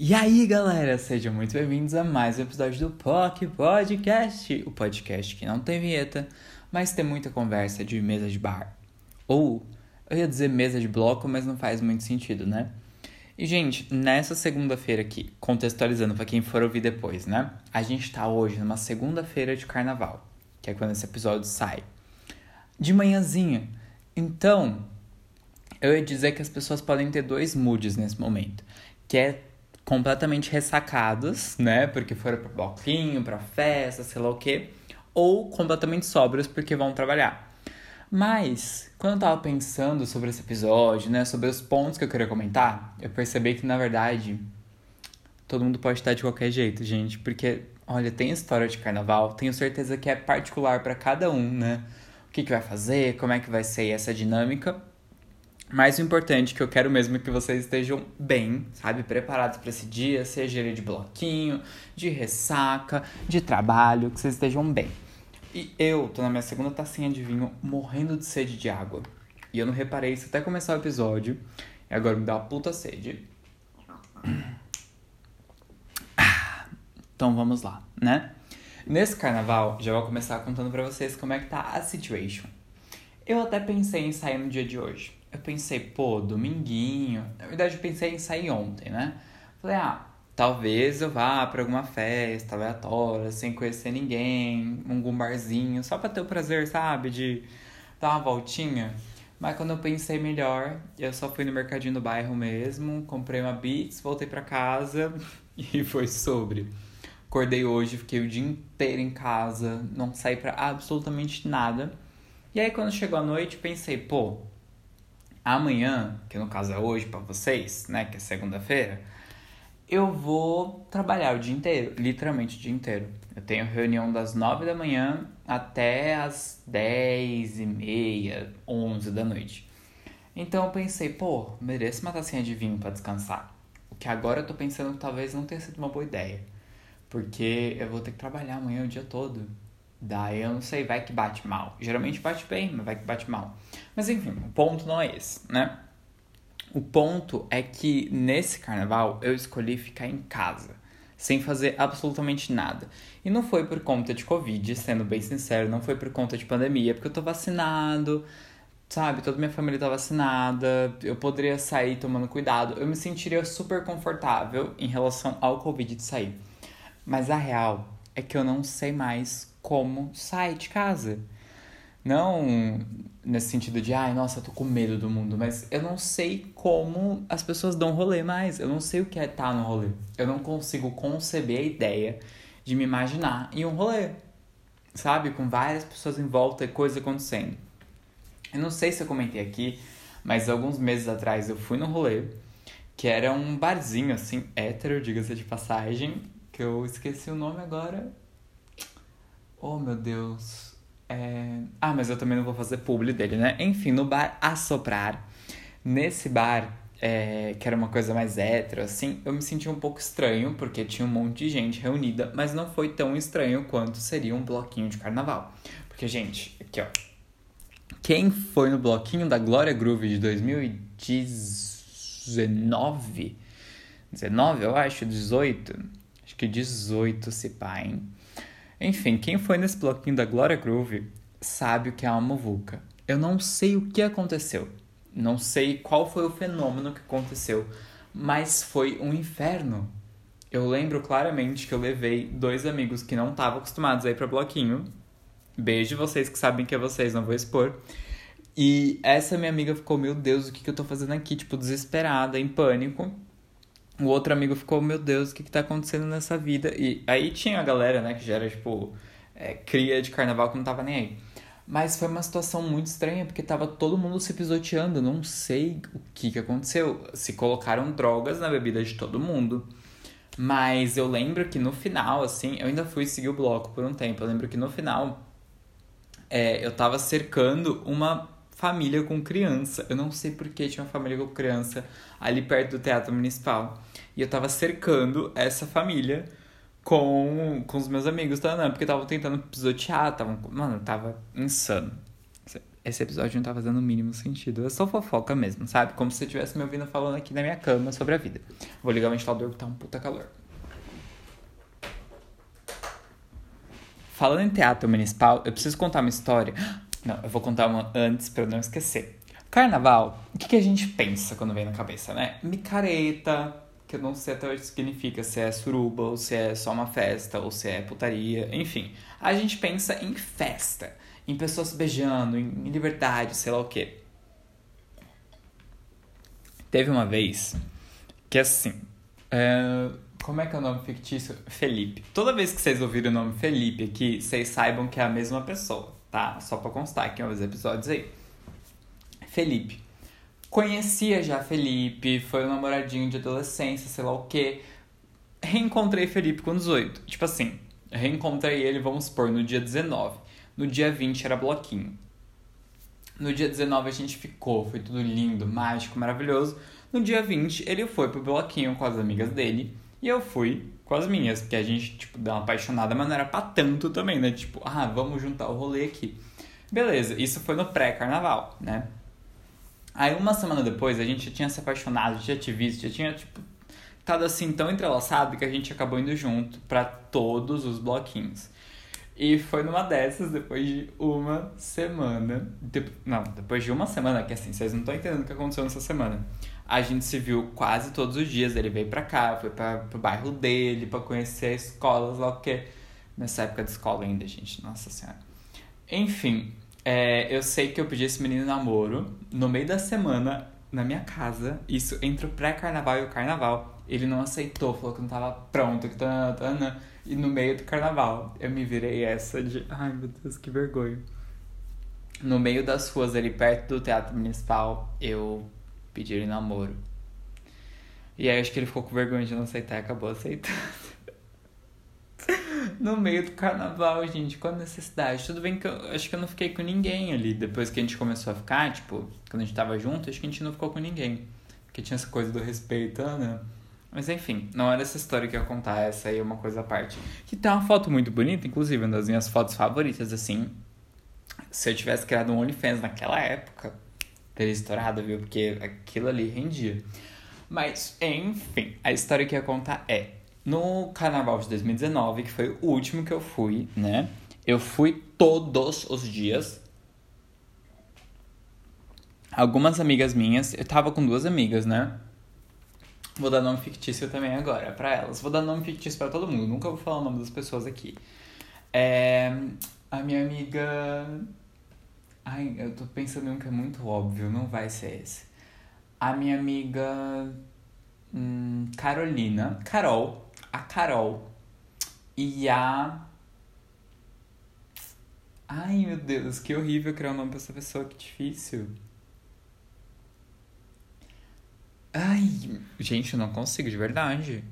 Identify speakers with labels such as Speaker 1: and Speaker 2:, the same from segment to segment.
Speaker 1: E aí, galera, sejam muito bem-vindos a mais um episódio do POC Podcast, o podcast que não tem vinheta, mas tem muita conversa de mesa de bar. Ou, eu ia dizer mesa de bloco, mas não faz muito sentido, né? E, gente, nessa segunda-feira aqui, contextualizando para quem for ouvir depois, né? A gente tá hoje numa segunda-feira de carnaval, que é quando esse episódio sai. De manhãzinha. Então, eu ia dizer que as pessoas podem ter dois moods nesse momento, que é completamente ressacados, né, porque foram para bloquinho, para festa, sei lá o quê, ou completamente sóbrios porque vão trabalhar. Mas, quando eu tava pensando sobre esse episódio, né, sobre os pontos que eu queria comentar, eu percebi que, na verdade, todo mundo pode estar de qualquer jeito, gente, porque, olha, tem história de carnaval, tenho certeza que é particular para cada um, né? O que, que vai fazer, como é que vai ser essa dinâmica. Mas o importante que eu quero mesmo é que vocês estejam bem, sabe? Preparados para esse dia, seja ele de bloquinho, de ressaca, de trabalho, que vocês estejam bem. E eu tô na minha segunda tacinha de vinho, morrendo de sede de água. E eu não reparei isso até começar o episódio. E agora me dá uma puta sede. Então vamos lá, né? Nesse carnaval, já vou começar contando para vocês como é que tá a situation. Eu até pensei em sair no dia de hoje eu pensei, pô, dominguinho. Na verdade, eu pensei em sair ontem, né? Falei, ah, talvez eu vá para alguma festa aleatória, sem conhecer ninguém, um barzinho, só pra ter o prazer, sabe, de dar uma voltinha. Mas quando eu pensei melhor, eu só fui no mercadinho do bairro mesmo, comprei uma Beats, voltei para casa e foi sobre. Acordei hoje, fiquei o dia inteiro em casa, não saí para absolutamente nada. E aí quando chegou a noite, pensei, pô, Amanhã, que no caso é hoje para vocês, né, que é segunda-feira, eu vou trabalhar o dia inteiro, literalmente o dia inteiro. Eu tenho reunião das 9 da manhã até as 10 e meia, 11 da noite. Então eu pensei, pô, mereço uma tacinha de vinho para descansar. O que agora eu tô pensando que talvez não tenha sido uma boa ideia. Porque eu vou ter que trabalhar amanhã o dia todo. Daí eu não sei, vai que bate mal. Geralmente bate bem, mas vai que bate mal. Mas enfim, o ponto não é esse, né? O ponto é que nesse carnaval eu escolhi ficar em casa, sem fazer absolutamente nada. E não foi por conta de Covid, sendo bem sincero, não foi por conta de pandemia, porque eu tô vacinado, sabe? Toda minha família tá vacinada, eu poderia sair tomando cuidado, eu me sentiria super confortável em relação ao Covid de sair. Mas a real é que eu não sei mais como sair de casa. Não nesse sentido de, ai, nossa, tô com medo do mundo, mas eu não sei como as pessoas dão rolê mais. Eu não sei o que é estar tá no rolê. Eu não consigo conceber a ideia de me imaginar em um rolê, sabe? Com várias pessoas em volta e coisas acontecendo. Eu não sei se eu comentei aqui, mas alguns meses atrás eu fui no rolê, que era um barzinho assim, hétero, diga-se de passagem, que eu esqueci o nome agora, Oh, meu Deus. É... Ah, mas eu também não vou fazer publi dele, né? Enfim, no bar Assoprar. Nesse bar, é... que era uma coisa mais hétero, assim, eu me senti um pouco estranho, porque tinha um monte de gente reunida, mas não foi tão estranho quanto seria um bloquinho de carnaval. Porque, gente, aqui ó. Quem foi no bloquinho da Glória Groove de 2019? 19, eu acho? 18? Acho que 18 se pá, hein? Enfim, quem foi nesse bloquinho da Glória Groove sabe o que é uma muvuca. Eu não sei o que aconteceu, não sei qual foi o fenômeno que aconteceu, mas foi um inferno. Eu lembro claramente que eu levei dois amigos que não estavam acostumados a ir para bloquinho. Beijo vocês que sabem que é vocês, não vou expor. E essa minha amiga ficou, meu Deus, o que, que eu tô fazendo aqui? Tipo, desesperada, em pânico o outro amigo ficou, meu Deus, o que que tá acontecendo nessa vida? E aí tinha a galera, né, que já era, tipo, é, cria de carnaval que não tava nem aí. Mas foi uma situação muito estranha, porque tava todo mundo se pisoteando. Não sei o que que aconteceu. Se colocaram drogas na bebida de todo mundo. Mas eu lembro que no final, assim, eu ainda fui seguir o bloco por um tempo. Eu lembro que no final, é, eu tava cercando uma família com criança. Eu não sei por que tinha uma família com criança ali perto do Teatro Municipal. E eu tava cercando essa família com, com os meus amigos, tá? Não, porque estavam tentando pisotear, tavam, mano, tava insano. esse episódio não tá fazendo o mínimo sentido. É só fofoca mesmo, sabe? Como se você estivesse me ouvindo falando aqui na minha cama sobre a vida. Vou ligar o ventilador que tá um puta calor. Falando em teatro municipal, eu preciso contar uma história. Não, eu vou contar uma antes eu não esquecer. Carnaval, o que, que a gente pensa quando vem na cabeça, né? Micareta, que eu não sei até o que significa, se é suruba, ou se é só uma festa, ou se é putaria, enfim. A gente pensa em festa, em pessoas beijando, em liberdade, sei lá o quê. Teve uma vez que assim. É... Como é que é o nome fictício? Felipe. Toda vez que vocês ouvirem o nome Felipe aqui, vocês saibam que é a mesma pessoa, tá? Só pra constar aqui uns episódios aí. Felipe. Conhecia já Felipe, foi um namoradinho de adolescência, sei lá o quê. Reencontrei Felipe com 18. Tipo assim, reencontrei ele, vamos supor, no dia 19. No dia 20 era bloquinho. No dia 19 a gente ficou, foi tudo lindo, mágico, maravilhoso. No dia 20 ele foi pro bloquinho com as amigas dele e eu fui com as minhas, porque a gente, tipo, deu uma apaixonada, mas não era pra tanto também, né? Tipo, ah, vamos juntar o rolê aqui. Beleza, isso foi no pré-carnaval, né? Aí uma semana depois a gente já tinha se apaixonado, já tinha visto, já tinha, tipo, estado assim tão entrelaçado que a gente acabou indo junto para todos os bloquinhos. E foi numa dessas, depois de uma semana. De... Não, depois de uma semana, que assim, vocês não estão entendendo o que aconteceu nessa semana. A gente se viu quase todos os dias. Ele veio pra cá, foi pra, pro bairro dele, para conhecer a escola, lá o que. Nessa época de escola ainda, gente, nossa senhora. Enfim, é, eu sei que eu pedi esse menino namoro no meio da semana na minha casa, isso entre o pré-carnaval e o carnaval. Ele não aceitou, falou que não tava pronto, que tá, tá, tá, e no meio do carnaval eu me virei essa de, ai meu Deus, que vergonha. No meio das ruas ali perto do Teatro Municipal, eu pedi ele namoro. E aí acho que ele ficou com vergonha de não aceitar e acabou aceitando no meio do carnaval, gente, com a necessidade. Tudo bem que eu acho que eu não fiquei com ninguém ali. Depois que a gente começou a ficar, tipo, quando a gente tava junto, acho que a gente não ficou com ninguém. Porque tinha essa coisa do respeito, né? Mas enfim, não era essa história que eu ia contar, essa aí é uma coisa à parte. Que tem uma foto muito bonita, inclusive, uma das minhas fotos favoritas, assim. Se eu tivesse criado um OnlyFans naquela época, teria estourado, viu? Porque aquilo ali rendia. Mas, enfim, a história que eu ia contar é no carnaval de 2019, que foi o último que eu fui, né? Eu fui todos os dias. Algumas amigas minhas, eu tava com duas amigas, né? Vou dar nome fictício também agora para elas. Vou dar nome fictício para todo mundo, nunca vou falar o nome das pessoas aqui. É, a minha amiga. Ai, eu tô pensando em um que é muito óbvio, não vai ser esse. A minha amiga. Hum, Carolina. Carol, a Carol e a. Ai meu Deus, que horrível criar um nome pra essa pessoa, que difícil. Ai, gente, eu não consigo, de verdade.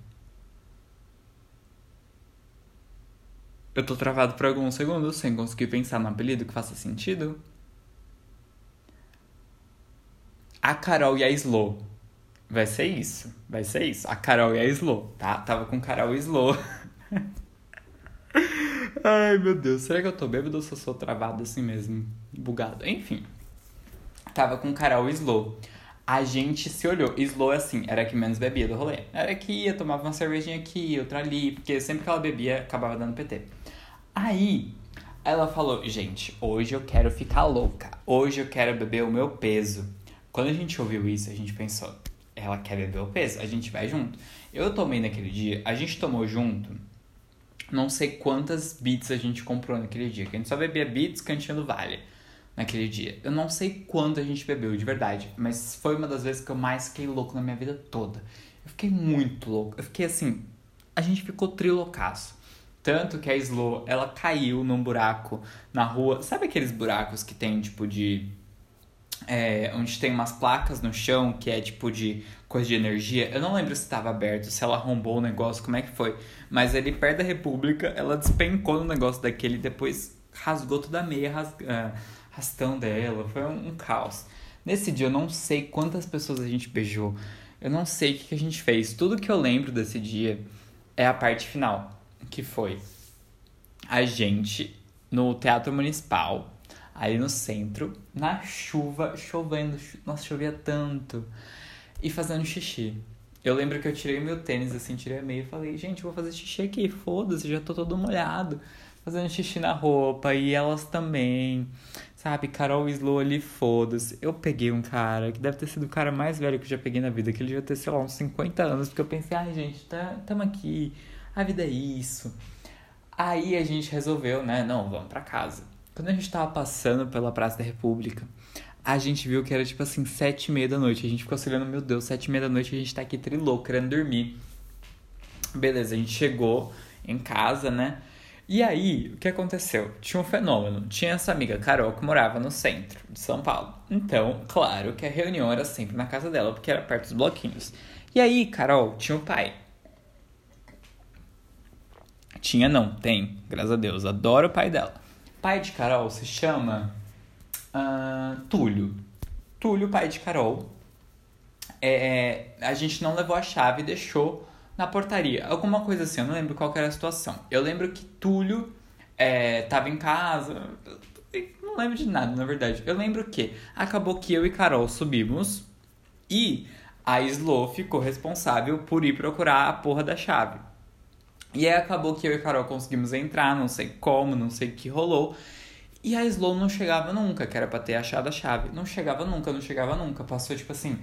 Speaker 1: Eu tô travado por alguns segundos sem conseguir pensar no apelido que faça sentido. A Carol e a Slow. Vai ser isso. Vai ser isso. A Carol e a Slow, tá? Tava com Carol e Slow. Ai, meu Deus. Será que eu tô bêbado ou só sou travado assim mesmo? Bugado. Enfim. Tava com Carol e Slow. A gente se olhou. Slow, assim, era que menos bebia do rolê. Era que ia, tomava uma cervejinha aqui, outra ali. Porque sempre que ela bebia, acabava dando PT. Aí, ela falou: Gente, hoje eu quero ficar louca. Hoje eu quero beber o meu peso. Quando a gente ouviu isso, a gente pensou: ela quer beber o peso, a gente vai junto. Eu tomei naquele dia, a gente tomou junto, não sei quantas beats a gente comprou naquele dia, que a gente só bebia beats cantinho do vale naquele dia. Eu não sei quanto a gente bebeu, de verdade, mas foi uma das vezes que eu mais fiquei louco na minha vida toda. Eu fiquei muito louco, eu fiquei assim, a gente ficou trilocaço. Tanto que a Slow, ela caiu num buraco na rua. Sabe aqueles buracos que tem, tipo, de é, onde tem umas placas no chão que é tipo de coisa de energia. Eu não lembro se estava aberto, se ela arrombou o negócio, como é que foi. Mas ali perto da República, ela despencou no negócio daquele e depois rasgou toda a meia uh, rastão dela. Foi um, um, caos. Nesse dia eu não sei quantas pessoas a gente beijou. Eu não sei o que, que a gente fez. Tudo que eu lembro desse dia é a parte final, que foi a gente no Teatro Municipal ali no centro, na chuva, chovendo. Nossa, chovia tanto. E fazendo xixi. Eu lembro que eu tirei meu tênis, assim, tirei a meia e falei, gente, vou fazer xixi aqui, foda-se, já tô todo molhado. Fazendo xixi na roupa, e elas também. Sabe, Carol Slow ali, foda-se. Eu peguei um cara que deve ter sido o cara mais velho que eu já peguei na vida, que ele devia ter, sei lá, uns 50 anos, porque eu pensei, ai, gente, tá, tamo aqui, a vida é isso. Aí a gente resolveu, né, não, vamos pra casa. Quando a gente tava passando pela Praça da República, a gente viu que era tipo assim, sete e meia da noite. A gente ficou olhando, meu Deus, sete e meia da noite a gente tá aqui trilou, querendo dormir. Beleza, a gente chegou em casa, né? E aí, o que aconteceu? Tinha um fenômeno. Tinha essa amiga Carol que morava no centro de São Paulo. Então, claro que a reunião era sempre na casa dela, porque era perto dos bloquinhos. E aí, Carol tinha o pai. Tinha não, tem, graças a Deus. Adoro o pai dela. Pai de Carol se chama uh, Túlio. Túlio, pai de Carol. É, a gente não levou a chave e deixou na portaria. Alguma coisa assim, eu não lembro qual era a situação. Eu lembro que Túlio é, tava em casa. Não lembro de nada, na verdade. Eu lembro que acabou que eu e Carol subimos e a Slo ficou responsável por ir procurar a porra da chave. E aí acabou que eu e Carol conseguimos entrar, não sei como, não sei o que rolou. E a Slow não chegava nunca, que era pra ter achado a chave. Não chegava nunca, não chegava nunca. Passou tipo assim,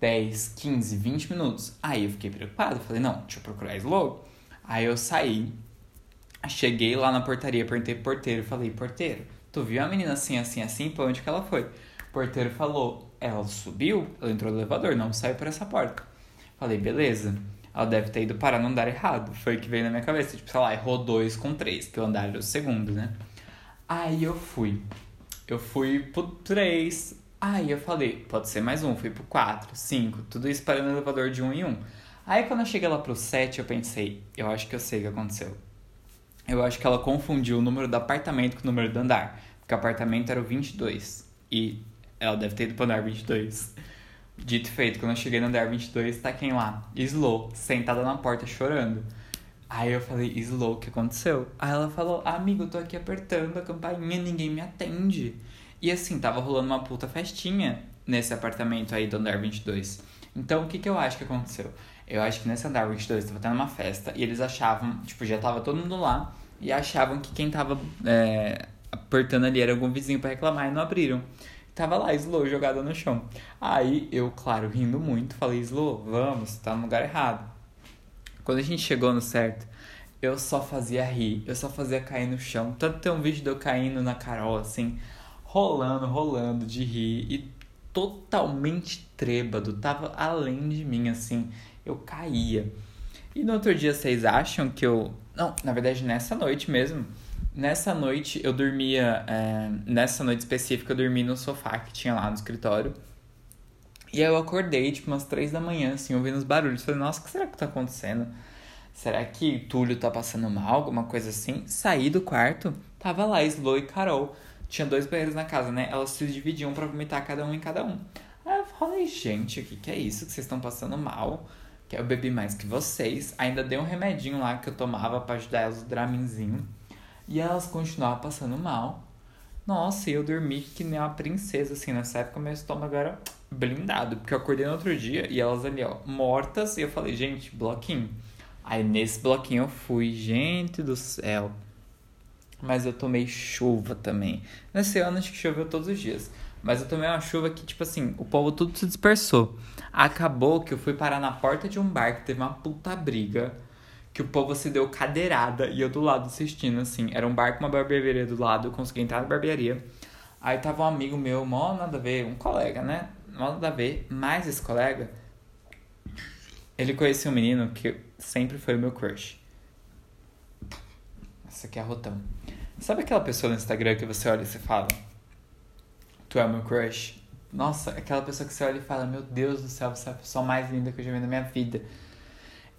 Speaker 1: 10, 15, 20 minutos. Aí eu fiquei preocupado, falei, não, deixa eu procurar a Slow. Aí eu saí, cheguei lá na portaria, perguntei pro porteiro, falei, porteiro, tu viu a menina assim, assim, assim, pra onde que ela foi? O porteiro falou, ela subiu, ela entrou no elevador, não saiu por essa porta. Falei, beleza. Ela deve ter ido parar no andar errado. Foi o que veio na minha cabeça. Tipo, sei lá, errou dois com três, que o andar era o segundo, né? Aí eu fui. Eu fui pro três, Aí eu falei, pode ser mais um, fui pro 4, 5, tudo isso parando no elevador de um em um. Aí quando eu cheguei lá pro 7, eu pensei, eu acho que eu sei o que aconteceu. Eu acho que ela confundiu o número do apartamento com o número do andar. Porque o apartamento era o 22. E ela deve ter ido pro andar 22. Dito feito, quando eu cheguei no andar 22, tá quem lá? Slow, sentada na porta chorando. Aí eu falei, Slow, o que aconteceu? Aí ela falou, amigo, eu tô aqui apertando a campainha, ninguém me atende. E assim, tava rolando uma puta festinha nesse apartamento aí do andar 22. Então, o que que eu acho que aconteceu? Eu acho que nesse andar 22 tava tendo uma festa e eles achavam, tipo, já tava todo mundo lá e achavam que quem tava é, apertando ali era algum vizinho para reclamar e não abriram. Tava lá, Slow, jogada no chão. Aí eu, claro, rindo muito, falei, Slow, vamos, tá no lugar errado. Quando a gente chegou no certo, eu só fazia rir, eu só fazia cair no chão. Tanto tem um vídeo de eu caindo na Carol, assim, rolando, rolando de rir e totalmente trêbado, tava além de mim, assim, eu caía. E no outro dia vocês acham que eu. Não, na verdade nessa noite mesmo. Nessa noite eu dormia. É... Nessa noite específica eu dormi no sofá que tinha lá no escritório. E aí eu acordei, tipo, umas três da manhã, assim, ouvindo os barulhos. Falei, nossa, o que será que tá acontecendo? Será que Túlio tá passando mal, alguma coisa assim? Saí do quarto, tava lá, Slow e Carol tinha dois banheiros na casa, né? Elas se dividiam para vomitar cada um em cada um. Aí eu falei, gente, o que, que é isso? Que vocês estão passando mal? Que eu bebi mais que vocês. Ainda dei um remedinho lá que eu tomava para ajudar elas, o Draminzinho. E elas continuavam passando mal. Nossa, eu dormi que nem uma princesa, assim, nessa época meu estômago era blindado. Porque eu acordei no outro dia e elas ali, ó, mortas. E eu falei, gente, bloquinho. Aí nesse bloquinho eu fui, gente do céu mas eu tomei chuva também. Nesse ano acho que choveu todos os dias. Mas eu tomei uma chuva que, tipo assim, o povo tudo se dispersou. Acabou que eu fui parar na porta de um bar que teve uma puta briga. Que o povo se deu cadeirada e eu do lado assistindo, assim. Era um bar com uma barbearia do lado, eu consegui entrar na barbearia. Aí tava um amigo meu, mó nada a ver, um colega, né? Mó nada a ver. Mas esse colega, ele conhecia um menino que sempre foi o meu crush. Essa aqui é a Rotão. Sabe aquela pessoa no Instagram que você olha e você fala: Tu é meu crush? Nossa, aquela pessoa que você olha e fala: Meu Deus do céu, você é a pessoa mais linda que eu já vi na minha vida.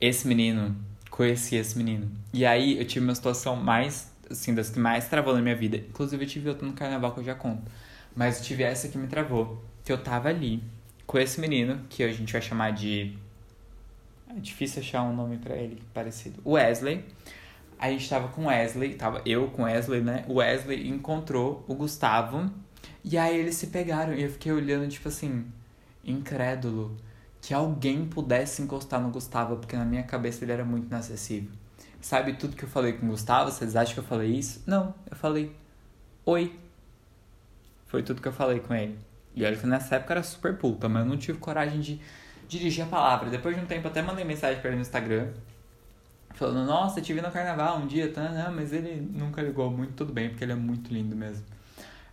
Speaker 1: Esse menino, conheci esse menino. E aí eu tive uma situação mais, assim, das que mais travou na minha vida. Inclusive eu tive outra no carnaval que eu já conto. Mas eu tive essa que me travou. Que eu tava ali com esse menino, que a gente vai chamar de. É difícil achar um nome para ele parecido. Wesley. a gente tava com Wesley, tava eu com Wesley, né? O Wesley encontrou o Gustavo. E aí eles se pegaram. E eu fiquei olhando, tipo assim, incrédulo. Que alguém pudesse encostar no Gustavo, porque na minha cabeça ele era muito inacessível. Sabe tudo que eu falei com o Gustavo? Vocês acham que eu falei isso? Não, eu falei oi. Foi tudo que eu falei com ele. E olha que nessa época era super puta, mas eu não tive coragem de dirigir a palavra. Depois de um tempo até mandei mensagem para ele no Instagram. Falando, nossa, te vi no carnaval um dia, tá? Não, mas ele nunca ligou muito, tudo bem, porque ele é muito lindo mesmo.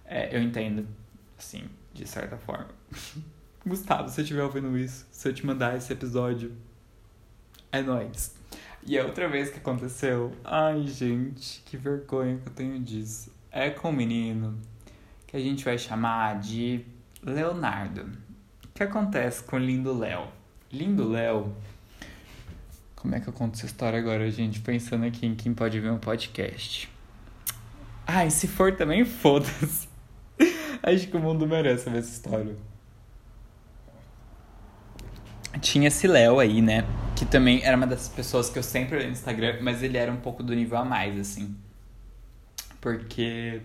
Speaker 1: É, eu entendo, assim, de certa forma. Gustavo, se você estiver ouvindo isso, se eu te mandar esse episódio, é nóis. E a outra vez que aconteceu, ai gente, que vergonha que eu tenho disso. É com um menino que a gente vai chamar de Leonardo. O que acontece com o lindo Léo? Lindo Léo. Como é que eu conto essa história agora, gente? Pensando aqui em quem pode ver um podcast. Ai, se for também, foda-se. Acho que o mundo merece ver essa história. Tinha esse Léo aí, né? Que também era uma das pessoas que eu sempre olhei no Instagram, mas ele era um pouco do nível a mais, assim. Porque.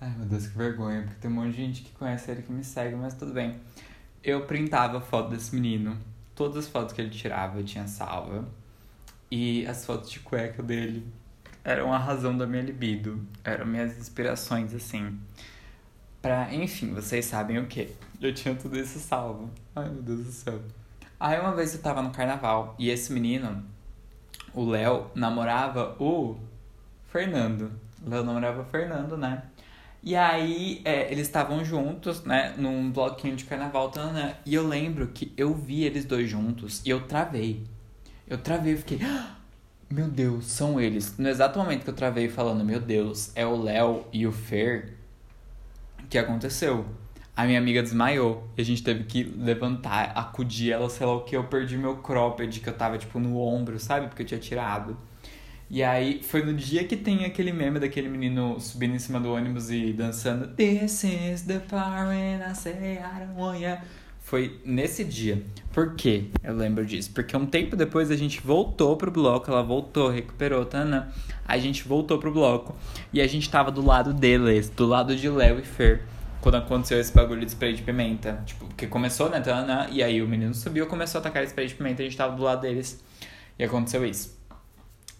Speaker 1: Ai meu Deus, que vergonha, porque tem um monte de gente que conhece ele que me segue, mas tudo bem. Eu printava a foto desse menino. Todas as fotos que ele tirava eu tinha salva. E as fotos de cueca dele eram a razão da minha libido. Eram minhas inspirações, assim. Pra, enfim, vocês sabem o que. Eu tinha tudo isso salvo. Ai meu Deus do céu. Aí uma vez eu tava no carnaval e esse menino, o Léo, namorava o Fernando. O Léo namorava o Fernando, né? E aí é, eles estavam juntos, né? Num bloquinho de carnaval, tá, né? E eu lembro que eu vi eles dois juntos e eu travei. Eu travei e fiquei. Ah, meu Deus, são eles. No exato momento que eu travei falando, meu Deus, é o Léo e o Fer, que aconteceu? A minha amiga desmaiou. E a gente teve que levantar, acudir ela, sei lá o que. Eu perdi meu cropped, que eu tava, tipo, no ombro, sabe? Porque eu tinha tirado. E aí, foi no dia que tem aquele meme daquele menino subindo em cima do ônibus e dançando This is the when I say I don't want ya. Foi nesse dia. Por quê? Eu lembro disso. Porque um tempo depois a gente voltou pro bloco, ela voltou, recuperou, Tana. A gente voltou pro bloco e a gente tava do lado deles, do lado de Léo e Fer quando aconteceu esse bagulho de spray de pimenta. Tipo, que começou, né? Tana, e aí o menino subiu começou a atacar spray de pimenta a gente tava do lado deles. E aconteceu isso.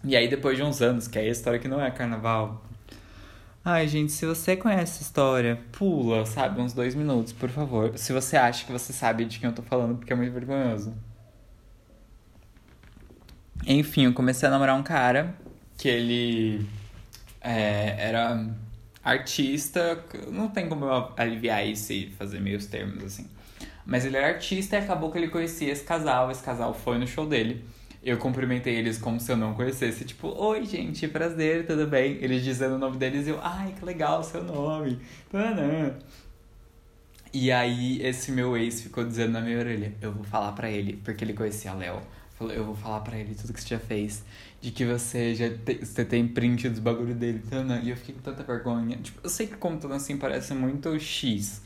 Speaker 1: E aí, depois de uns anos, que é a história que não é carnaval. Ai, gente, se você conhece essa história, pula, sabe? Uns dois minutos, por favor. Se você acha que você sabe de quem eu tô falando, porque é muito vergonhoso. Enfim, eu comecei a namorar um cara que ele é, era artista, não tem como eu aliviar isso e fazer meios termos assim. Mas ele era artista e acabou que ele conhecia esse casal, esse casal foi no show dele. Eu cumprimentei eles como se eu não conhecesse, tipo, oi gente, prazer, tudo bem? Eles dizendo o nome deles e eu, ai que legal seu nome. E aí esse meu ex ficou dizendo na minha orelha, eu vou falar para ele, porque ele conhecia a Léo. Eu vou falar para ele tudo que você já fez. De que você já te, você tem print dos bagulho dele. Tana. E eu fiquei com tanta vergonha. Tipo, eu sei que contando assim parece muito X.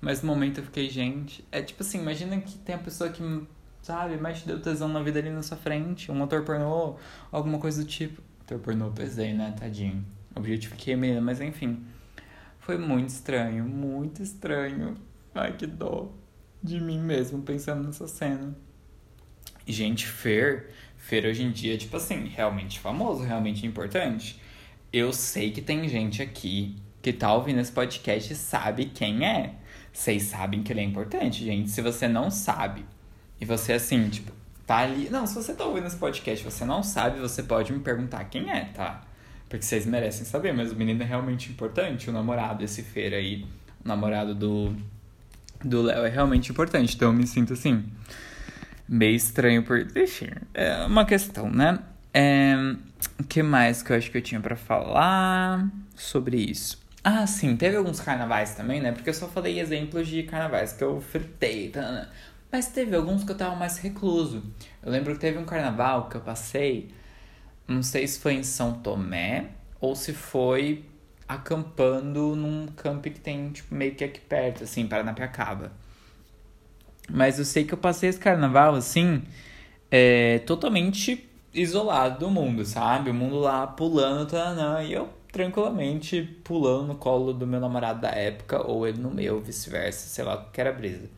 Speaker 1: Mas no momento eu fiquei, gente. É tipo assim, imagina que tem a pessoa que, sabe, mais te deu tesão na vida ali na sua frente. Um motor pornô, alguma coisa do tipo. Motor pornô pesei, né, tadinho. Objetifiquei menina, mas enfim. Foi muito estranho, muito estranho. Ai, que dó de mim mesmo pensando nessa cena. Gente, Fer, Fer hoje em dia, tipo assim, realmente famoso, realmente importante. Eu sei que tem gente aqui que tá ouvindo esse podcast e sabe quem é. Vocês sabem que ele é importante, gente. Se você não sabe, e você assim, tipo, tá ali. Não, se você tá ouvindo esse podcast você não sabe, você pode me perguntar quem é, tá? Porque vocês merecem saber, mas o menino é realmente importante, o namorado, esse Fer aí, o namorado do do Léo é realmente importante, então eu me sinto assim meio estranho por. Enfim, é uma questão, né? É... O que mais que eu acho que eu tinha para falar sobre isso? Ah, sim, teve alguns carnavais também, né? Porque eu só falei exemplos de carnavais que eu fritei, tá? Né? Mas teve alguns que eu tava mais recluso. Eu lembro que teve um carnaval que eu passei, não sei se foi em São Tomé ou se foi acampando num camp que tem, tipo, meio que aqui perto, assim, Paranapiacaba. Mas eu sei que eu passei esse carnaval assim, é, totalmente isolado do mundo, sabe? O mundo lá pulando, tanã, e eu tranquilamente pulando no colo do meu namorado da época, ou ele no meu, vice-versa, sei lá, que era brisa.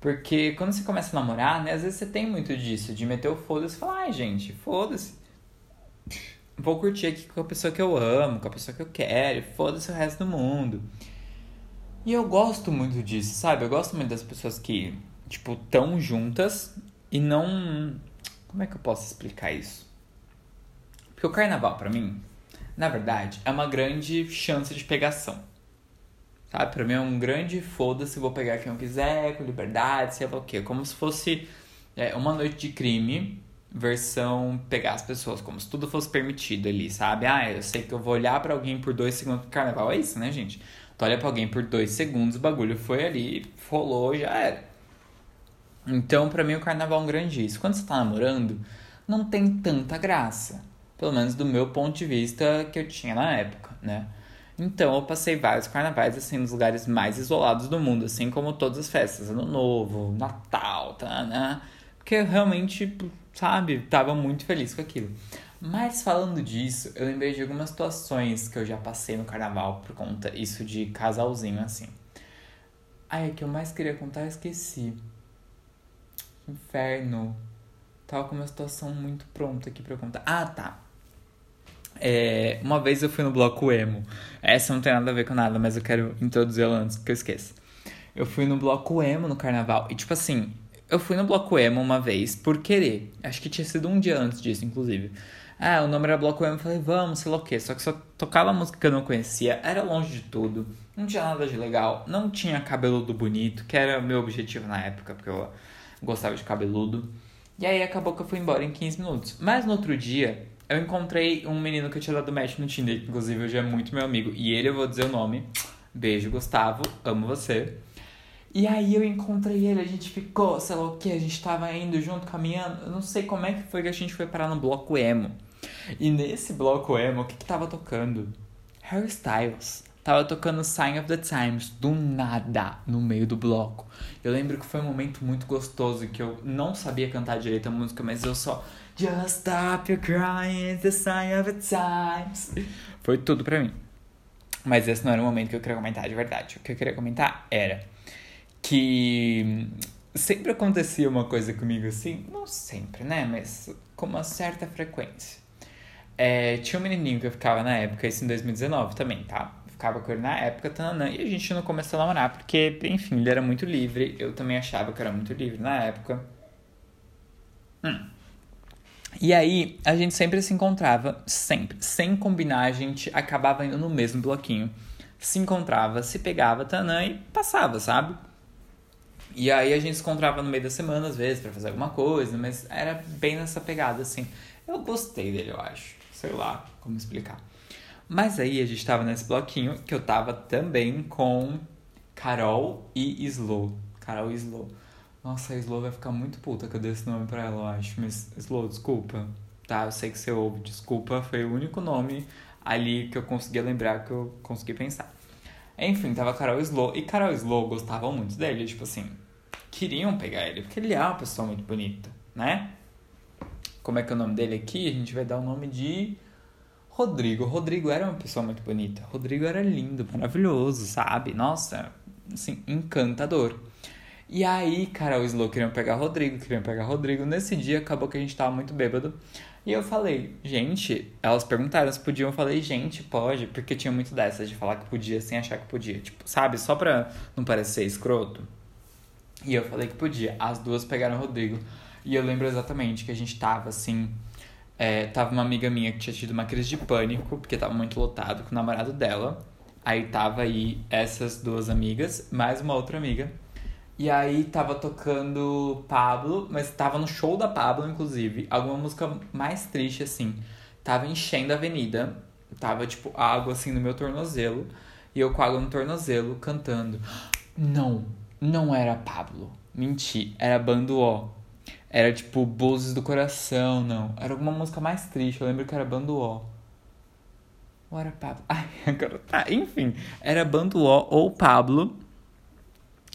Speaker 1: Porque quando você começa a namorar, né, às vezes você tem muito disso, de meter o foda-se e falar, ai gente, foda-se. Vou curtir aqui com a pessoa que eu amo, com a pessoa que eu quero, foda-se o resto do mundo. E eu gosto muito disso, sabe? Eu gosto muito das pessoas que, tipo, tão juntas e não. Como é que eu posso explicar isso? Porque o carnaval, para mim, na verdade, é uma grande chance de pegação. Sabe? Pra mim é um grande foda-se, vou pegar quem eu quiser, com liberdade, sei lá o quê. Como se fosse é, uma noite de crime, versão pegar as pessoas, como se tudo fosse permitido ali, sabe? Ah, eu sei que eu vou olhar para alguém por dois segundos. Carnaval é isso, né, gente? Tu olha pra alguém por dois segundos, o bagulho foi ali, rolou, já era. Então, pra mim, o carnaval é um grande isso. Quando você tá namorando, não tem tanta graça. Pelo menos do meu ponto de vista que eu tinha na época, né? Então eu passei vários carnavais assim nos lugares mais isolados do mundo, assim como todas as festas, Ano Novo, Natal, tá, né? Porque eu realmente, sabe, tava muito feliz com aquilo. Mas falando disso, eu lembrei de algumas situações que eu já passei no carnaval por conta isso de casalzinho assim. Ai, o que eu mais queria contar eu esqueci. Inferno. Tava com uma situação muito pronta aqui pra contar. Ah, tá. É, uma vez eu fui no bloco emo. Essa não tem nada a ver com nada, mas eu quero introduzir ela antes que eu esqueça. Eu fui no bloco emo no carnaval. E tipo assim, eu fui no bloco emo uma vez por querer. Acho que tinha sido um dia antes disso, inclusive. Ah, o nome era bloco emo. Eu falei, vamos, sei lá o quê. Só que só tocava música que eu não conhecia. Era longe de tudo. Não tinha nada de legal. Não tinha cabeludo bonito, que era o meu objetivo na época, porque eu gostava de cabeludo. E aí acabou que eu fui embora em 15 minutos. Mas no outro dia, eu encontrei um menino que eu tinha dado match no Tinder, que inclusive hoje é muito meu amigo. E ele eu vou dizer o nome. Beijo, Gustavo. Amo você. E aí eu encontrei ele, a gente ficou, sei lá o que, a gente tava indo junto, caminhando. Eu não sei como é que foi que a gente foi parar no bloco emo. E nesse bloco emo, o que que tava tocando? Harry Styles. Tava tocando Sign of the Times, do nada, no meio do bloco. Eu lembro que foi um momento muito gostoso, que eu não sabia cantar direito a música, mas eu só Just stop your crying, the sign of the times. Foi tudo pra mim. Mas esse não era o momento que eu queria comentar de verdade. O que eu queria comentar era que sempre acontecia uma coisa comigo assim, não sempre, né? Mas com uma certa frequência. É, tinha um menininho que eu ficava na época, isso em 2019 também, tá? Ficava com ele na época, tanana, e a gente não começou a namorar, porque, enfim, ele era muito livre. Eu também achava que eu era muito livre na época. Hum. E aí, a gente sempre se encontrava, sempre. Sem combinar, a gente acabava indo no mesmo bloquinho. Se encontrava, se pegava, tanã, e passava, sabe? E aí a gente se encontrava no meio da semana, às vezes, para fazer alguma coisa, mas era bem nessa pegada, assim. Eu gostei dele, eu acho. Sei lá como explicar. Mas aí a gente tava nesse bloquinho que eu tava também com Carol e Slow. Carol e Slow. Nossa, a Slow vai ficar muito puta que eu dei esse nome pra ela, eu acho. Mas, Slow, desculpa. Tá, eu sei que você ouve. Desculpa, foi o único nome ali que eu conseguia lembrar, que eu consegui pensar. Enfim, tava Carol Slow. E Carol Slow gostavam muito dele, tipo assim. Queriam pegar ele, porque ele é uma pessoa muito bonita, né? Como é que é o nome dele aqui? A gente vai dar o nome de Rodrigo. Rodrigo era uma pessoa muito bonita. Rodrigo era lindo, maravilhoso, sabe? Nossa, assim, encantador. E aí, cara, o Slow queriam pegar Rodrigo, queriam pegar Rodrigo. Nesse dia acabou que a gente tava muito bêbado. E eu falei, gente, elas perguntaram se podiam. Eu falei, gente, pode, porque tinha muito dessas de falar que podia sem achar que podia. Tipo, sabe, só pra não parecer escroto. E eu falei que podia. As duas pegaram o Rodrigo. E eu lembro exatamente que a gente tava assim. É, tava uma amiga minha que tinha tido uma crise de pânico, porque tava muito lotado com o namorado dela. Aí tava aí essas duas amigas, mais uma outra amiga. E aí tava tocando Pablo, mas tava no show da Pablo, inclusive. Alguma música mais triste, assim. Tava enchendo a avenida. Tava, tipo, água, assim, no meu tornozelo. E eu com água no tornozelo, cantando. Não, não era Pablo. Menti, era Bando O. Era, tipo, Buzes do Coração, não. Era alguma música mais triste. Eu lembro que era Bando O. Ou era Pablo? Ai, agora tá. Enfim, era Bando O ou Pablo.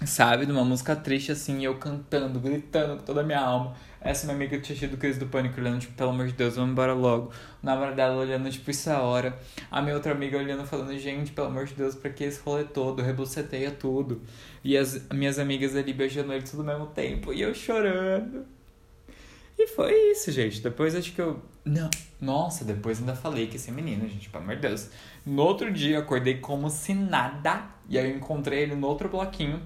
Speaker 1: sabe? De uma música triste assim, eu cantando, gritando com toda a minha alma. Essa minha amiga tinha tido crise do pânico, olhando, tipo, pelo amor de Deus, vamos embora logo. O namorado dela olhando, tipo, isso é a hora. A minha outra amiga olhando, falando, gente, pelo amor de Deus, pra que esse rolê todo? Rebuceteia tudo. E as minhas amigas ali beijando ele tudo ao mesmo tempo. E eu chorando. E foi isso, gente. Depois acho que eu. Não. Nossa, depois ainda falei que esse menino, gente, pelo amor de Deus. No outro dia, acordei como se nada. E aí eu encontrei ele no outro bloquinho.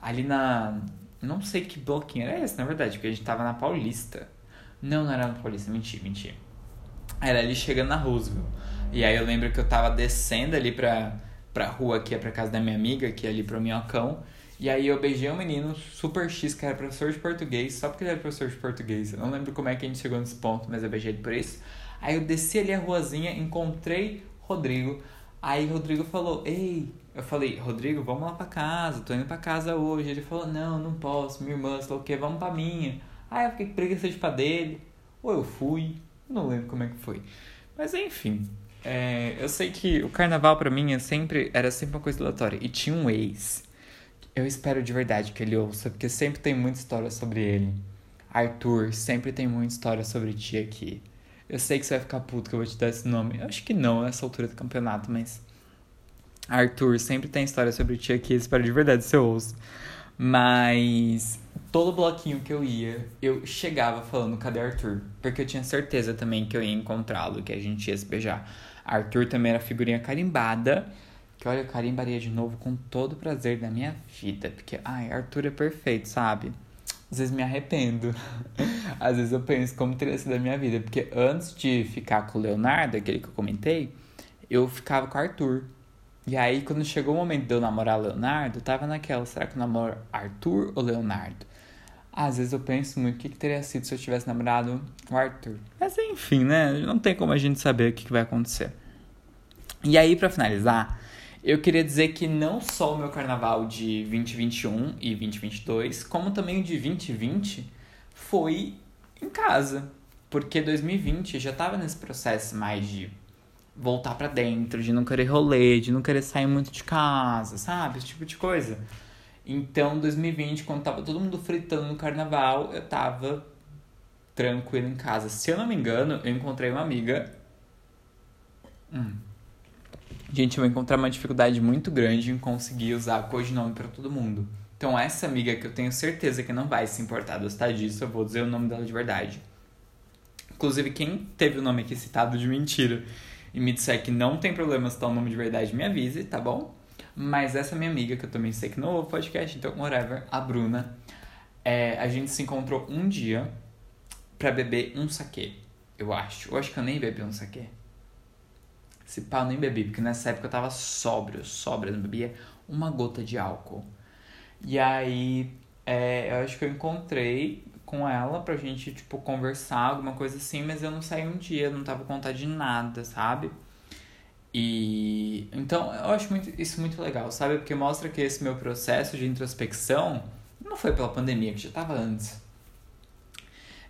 Speaker 1: Ali na não sei que bloquinho era esse, na verdade, porque a gente tava na Paulista. Não, não era na Paulista, menti, menti. Era ali chegando na Roosevelt. E aí eu lembro que eu tava descendo ali pra, pra rua que é pra casa da minha amiga, que é ali pro Minhocão. E aí eu beijei um menino super X, que era professor de português, só porque ele era professor de português. Eu não lembro como é que a gente chegou nesse ponto, mas eu beijei ele por isso. Aí eu desci ali a ruazinha, encontrei Rodrigo. Aí Rodrigo falou, ei, eu falei, Rodrigo, vamos lá pra casa, tô indo pra casa hoje. Ele falou, não, não posso, minha irmã, sei o que, vamos pra minha. Aí eu fiquei ir pra dele. Ou eu fui, não lembro como é que foi. Mas enfim, é, eu sei que o carnaval pra mim é sempre, era sempre uma coisa aleatória. E tinha um ex. Eu espero de verdade que ele ouça, porque sempre tem muita história sobre ele. Arthur, sempre tem muita história sobre ti aqui. Eu sei que você vai ficar puto que eu vou te dar esse nome. Eu acho que não nessa altura do campeonato, mas. Arthur, sempre tem história sobre ti aqui, espero de verdade se eu ouço. Mas todo bloquinho que eu ia, eu chegava falando cadê Arthur? Porque eu tinha certeza também que eu ia encontrá-lo, que a gente ia se beijar. Arthur também era figurinha carimbada, que olha, eu carimbaria de novo com todo o prazer da minha vida. Porque, ai, Arthur é perfeito, sabe? Às vezes me arrependo. Às vezes eu penso como teria sido a minha vida. Porque antes de ficar com o Leonardo, aquele que eu comentei, eu ficava com o Arthur. E aí, quando chegou o momento de eu namorar Leonardo, eu tava naquela, será que eu namoro Arthur ou Leonardo? Às vezes eu penso muito o que, que teria sido se eu tivesse namorado o Arthur. Mas enfim, né? Não tem como a gente saber o que, que vai acontecer. E aí, para finalizar, eu queria dizer que não só o meu carnaval de 2021 e 2022, como também o de 2020 foi em casa. Porque 2020 já tava nesse processo mais de voltar para dentro, de não querer rolê, de não querer sair muito de casa, sabe? Esse tipo de coisa. Então, 2020, quando tava todo mundo fritando no carnaval, eu tava tranquilo em casa. Se eu não me engano, eu encontrei uma amiga. Hum. Gente, eu encontrar uma dificuldade muito grande em conseguir usar codinome para todo mundo. Então, essa amiga que eu tenho certeza que não vai se importar de gostar disso, eu vou dizer o nome dela de verdade. Inclusive, quem teve o nome aqui citado de mentira e me disser que não tem problema citar o nome de verdade, me avise, tá bom? Mas essa minha amiga, que eu também sei que não ouve podcast, então whatever, a Bruna, é, a gente se encontrou um dia pra beber um saquê, eu acho. Eu acho que eu nem bebi um saquê. Se pá, eu nem bebi, porque nessa época eu tava sóbrio, sóbrio, não bebia uma gota de álcool. E aí, é, eu acho que eu encontrei com ela pra gente, tipo, conversar, alguma coisa assim, mas eu não saí um dia, não tava com vontade de nada, sabe? E então eu acho muito, isso muito legal, sabe? Porque mostra que esse meu processo de introspecção não foi pela pandemia, que já tava antes.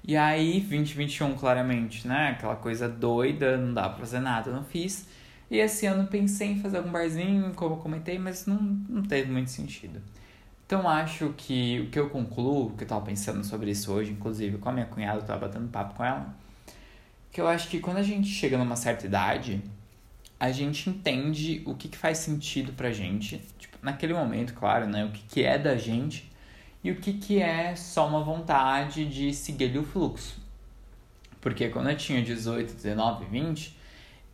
Speaker 1: E aí, 2021, claramente, né? Aquela coisa doida, não dá pra fazer nada, não fiz. E esse ano pensei em fazer algum barzinho, como eu comentei, mas não, não teve muito sentido. Então acho que o que eu concluo, que eu tava pensando sobre isso hoje, inclusive com a minha cunhada, eu tava batendo papo com ela, que eu acho que quando a gente chega numa certa idade, a gente entende o que, que faz sentido pra gente, tipo, naquele momento, claro, né, o que, que é da gente e o que, que é só uma vontade de seguir o fluxo. Porque quando eu tinha 18, 19, 20,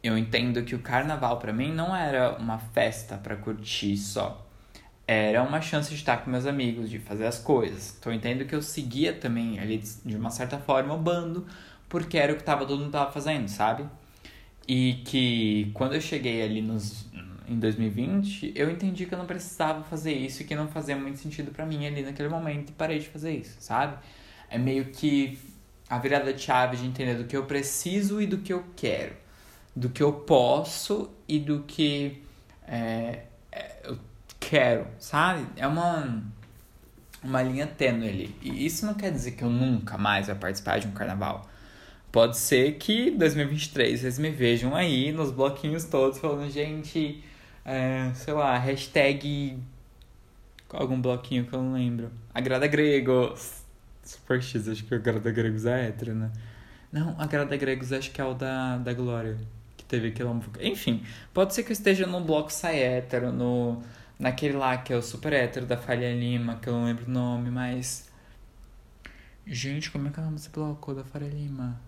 Speaker 1: eu entendo que o carnaval para mim não era uma festa para curtir só era uma chance de estar com meus amigos, de fazer as coisas. Então eu entendo que eu seguia também ali de uma certa forma o bando, porque era o que tava, todo mundo tava fazendo, sabe? E que quando eu cheguei ali nos, em 2020, eu entendi que eu não precisava fazer isso e que não fazia muito sentido para mim ali naquele momento e parei de fazer isso, sabe? É meio que a virada de chave de entender do que eu preciso e do que eu quero, do que eu posso e do que é, eu quero, sabe? É uma, uma linha tênue ali. E isso não quer dizer que eu nunca mais vou participar de um carnaval. Pode ser que 2023 vocês me vejam aí nos bloquinhos todos falando, gente, é, sei lá, hashtag Algum bloquinho que eu não lembro. Agrada Gregos. Super X, acho que o Agrada Gregos é hétero, né? Não, Agrada Gregos acho que é o da, da Glória. Que teve aquele Enfim, pode ser que eu esteja no bloco sai hétero, no, naquele lá que é o super hétero da Falha Lima, que eu não lembro o nome, mas. Gente, como é que é o nome desse bloco da Faria Lima?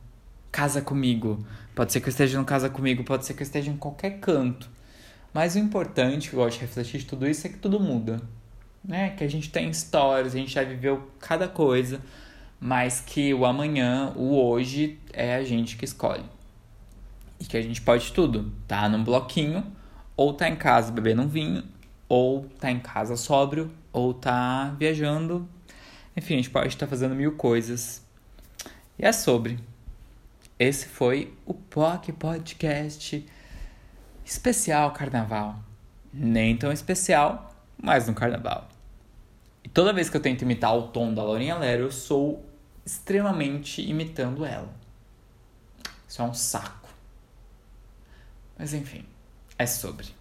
Speaker 1: Casa Comigo. Pode ser que eu esteja no Casa Comigo, pode ser que eu esteja em qualquer canto. Mas o importante, que eu gosto de refletir de tudo isso, é que tudo muda. Né? Que a gente tem histórias, a gente já viveu cada coisa, mas que o amanhã, o hoje, é a gente que escolhe. E que a gente pode tudo. Tá num bloquinho, ou tá em casa bebendo um vinho, ou tá em casa sóbrio, ou tá viajando enfim, a gente pode estar fazendo mil coisas. E é sobre. Esse foi o POC Podcast especial carnaval. Nem tão especial, mas no carnaval. E toda vez que eu tento imitar o tom da Laurinha Lero, eu sou extremamente imitando ela. Isso é um saco. Mas enfim, é sobre.